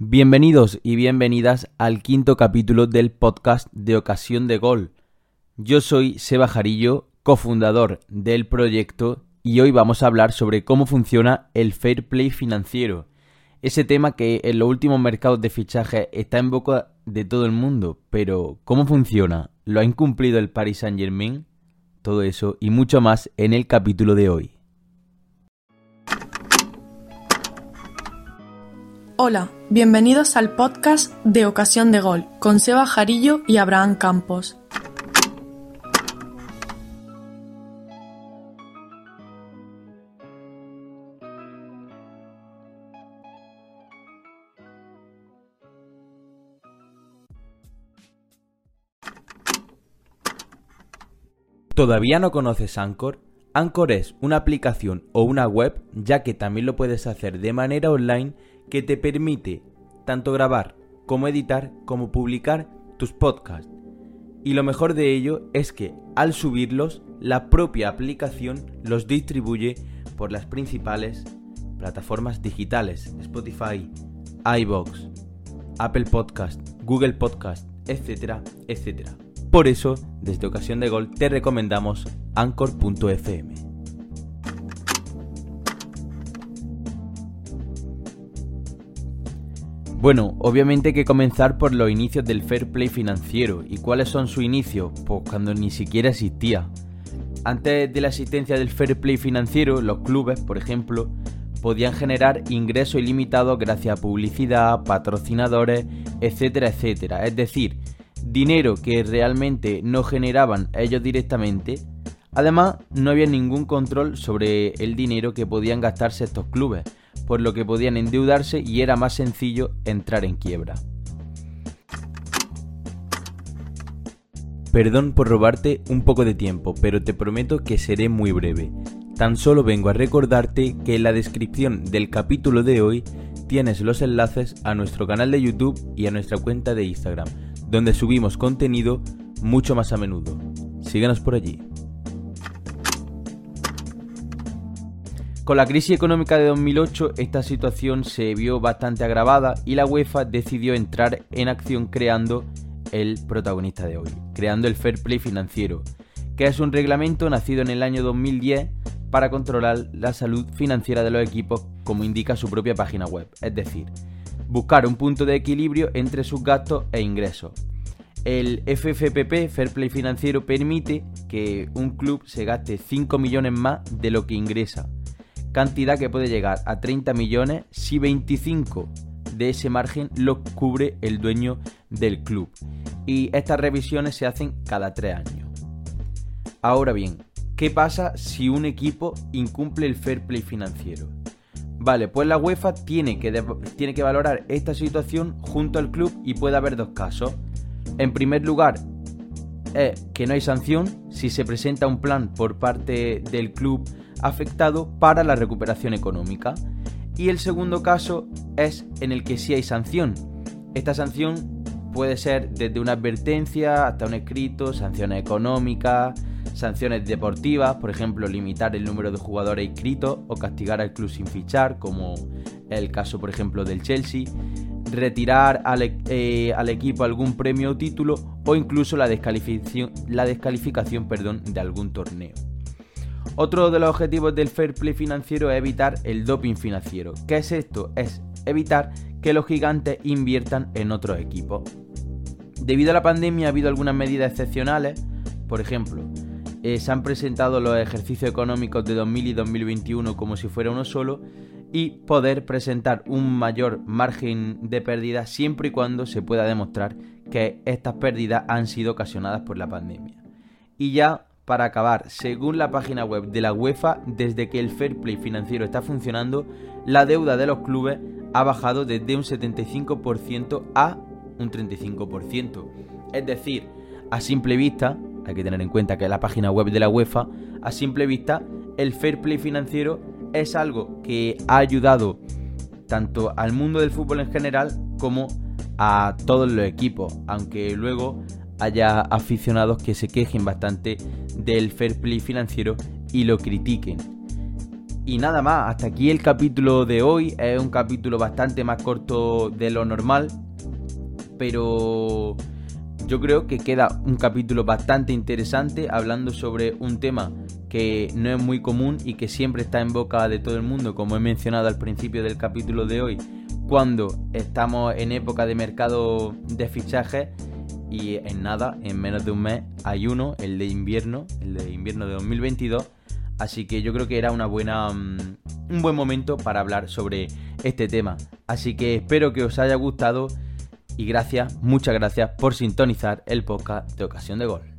Bienvenidos y bienvenidas al quinto capítulo del podcast de Ocasión de Gol. Yo soy Seba Jarillo, cofundador del proyecto, y hoy vamos a hablar sobre cómo funciona el fair play financiero. Ese tema que en los últimos mercados de fichaje está en boca de todo el mundo, pero ¿cómo funciona? ¿Lo ha incumplido el Paris Saint Germain? Todo eso y mucho más en el capítulo de hoy. Hola, bienvenidos al podcast de Ocasión de Gol con Seba Jarillo y Abraham Campos. ¿Todavía no conoces Anchor? Anchor es una aplicación o una web, ya que también lo puedes hacer de manera online que te permite tanto grabar como editar como publicar tus podcasts. Y lo mejor de ello es que al subirlos, la propia aplicación los distribuye por las principales plataformas digitales, Spotify, iBox, Apple Podcast, Google Podcast, etcétera, etcétera. Por eso, desde Ocasión de Gol te recomendamos anchor.fm. Bueno, obviamente hay que comenzar por los inicios del fair play financiero. ¿Y cuáles son sus inicios? Pues cuando ni siquiera existía. Antes de la existencia del fair play financiero, los clubes, por ejemplo, podían generar ingresos ilimitados gracias a publicidad, patrocinadores, etcétera, etcétera. Es decir, dinero que realmente no generaban ellos directamente. Además, no había ningún control sobre el dinero que podían gastarse estos clubes por lo que podían endeudarse y era más sencillo entrar en quiebra. Perdón por robarte un poco de tiempo, pero te prometo que seré muy breve. Tan solo vengo a recordarte que en la descripción del capítulo de hoy tienes los enlaces a nuestro canal de YouTube y a nuestra cuenta de Instagram, donde subimos contenido mucho más a menudo. Síguenos por allí. Con la crisis económica de 2008 esta situación se vio bastante agravada y la UEFA decidió entrar en acción creando el protagonista de hoy, creando el Fair Play financiero, que es un reglamento nacido en el año 2010 para controlar la salud financiera de los equipos como indica su propia página web, es decir, buscar un punto de equilibrio entre sus gastos e ingresos. El FFPP, Fair Play Financiero, permite que un club se gaste 5 millones más de lo que ingresa cantidad que puede llegar a 30 millones si 25 de ese margen lo cubre el dueño del club. Y estas revisiones se hacen cada tres años. Ahora bien, ¿qué pasa si un equipo incumple el fair play financiero? Vale, pues la UEFA tiene que, tiene que valorar esta situación junto al club y puede haber dos casos. En primer lugar, es que no hay sanción si se presenta un plan por parte del club afectado para la recuperación económica. Y el segundo caso es en el que sí hay sanción. Esta sanción puede ser desde una advertencia hasta un escrito, sanciones económicas, sanciones deportivas, por ejemplo, limitar el número de jugadores inscritos o castigar al club sin fichar, como el caso, por ejemplo, del Chelsea, retirar al, e-, eh, al equipo algún premio o título o incluso la descalificación, la descalificación perdón, de algún torneo. Otro de los objetivos del fair play financiero es evitar el doping financiero. ¿Qué es esto? Es evitar que los gigantes inviertan en otros equipos. Debido a la pandemia ha habido algunas medidas excepcionales, por ejemplo, eh, se han presentado los ejercicios económicos de 2000 y 2021 como si fuera uno solo y poder presentar un mayor margen de pérdida siempre y cuando se pueda demostrar que estas pérdidas han sido ocasionadas por la pandemia. Y ya para acabar, según la página web de la UEFA, desde que el fair play financiero está funcionando, la deuda de los clubes ha bajado desde un 75% a un 35%. Es decir, a simple vista, hay que tener en cuenta que la página web de la UEFA, a simple vista, el fair play financiero es algo que ha ayudado tanto al mundo del fútbol en general como a todos los equipos, aunque luego haya aficionados que se quejen bastante del fair play financiero y lo critiquen. Y nada más, hasta aquí el capítulo de hoy. Es un capítulo bastante más corto de lo normal. Pero yo creo que queda un capítulo bastante interesante hablando sobre un tema que no es muy común y que siempre está en boca de todo el mundo, como he mencionado al principio del capítulo de hoy, cuando estamos en época de mercado de fichajes y en nada, en menos de un mes, hay uno, el de invierno, el de invierno de 2022. Así que yo creo que era una buena, mm, un buen momento para hablar sobre este tema. Así que espero que os haya gustado y gracias, muchas gracias por sintonizar el podcast de Ocasión de Gol.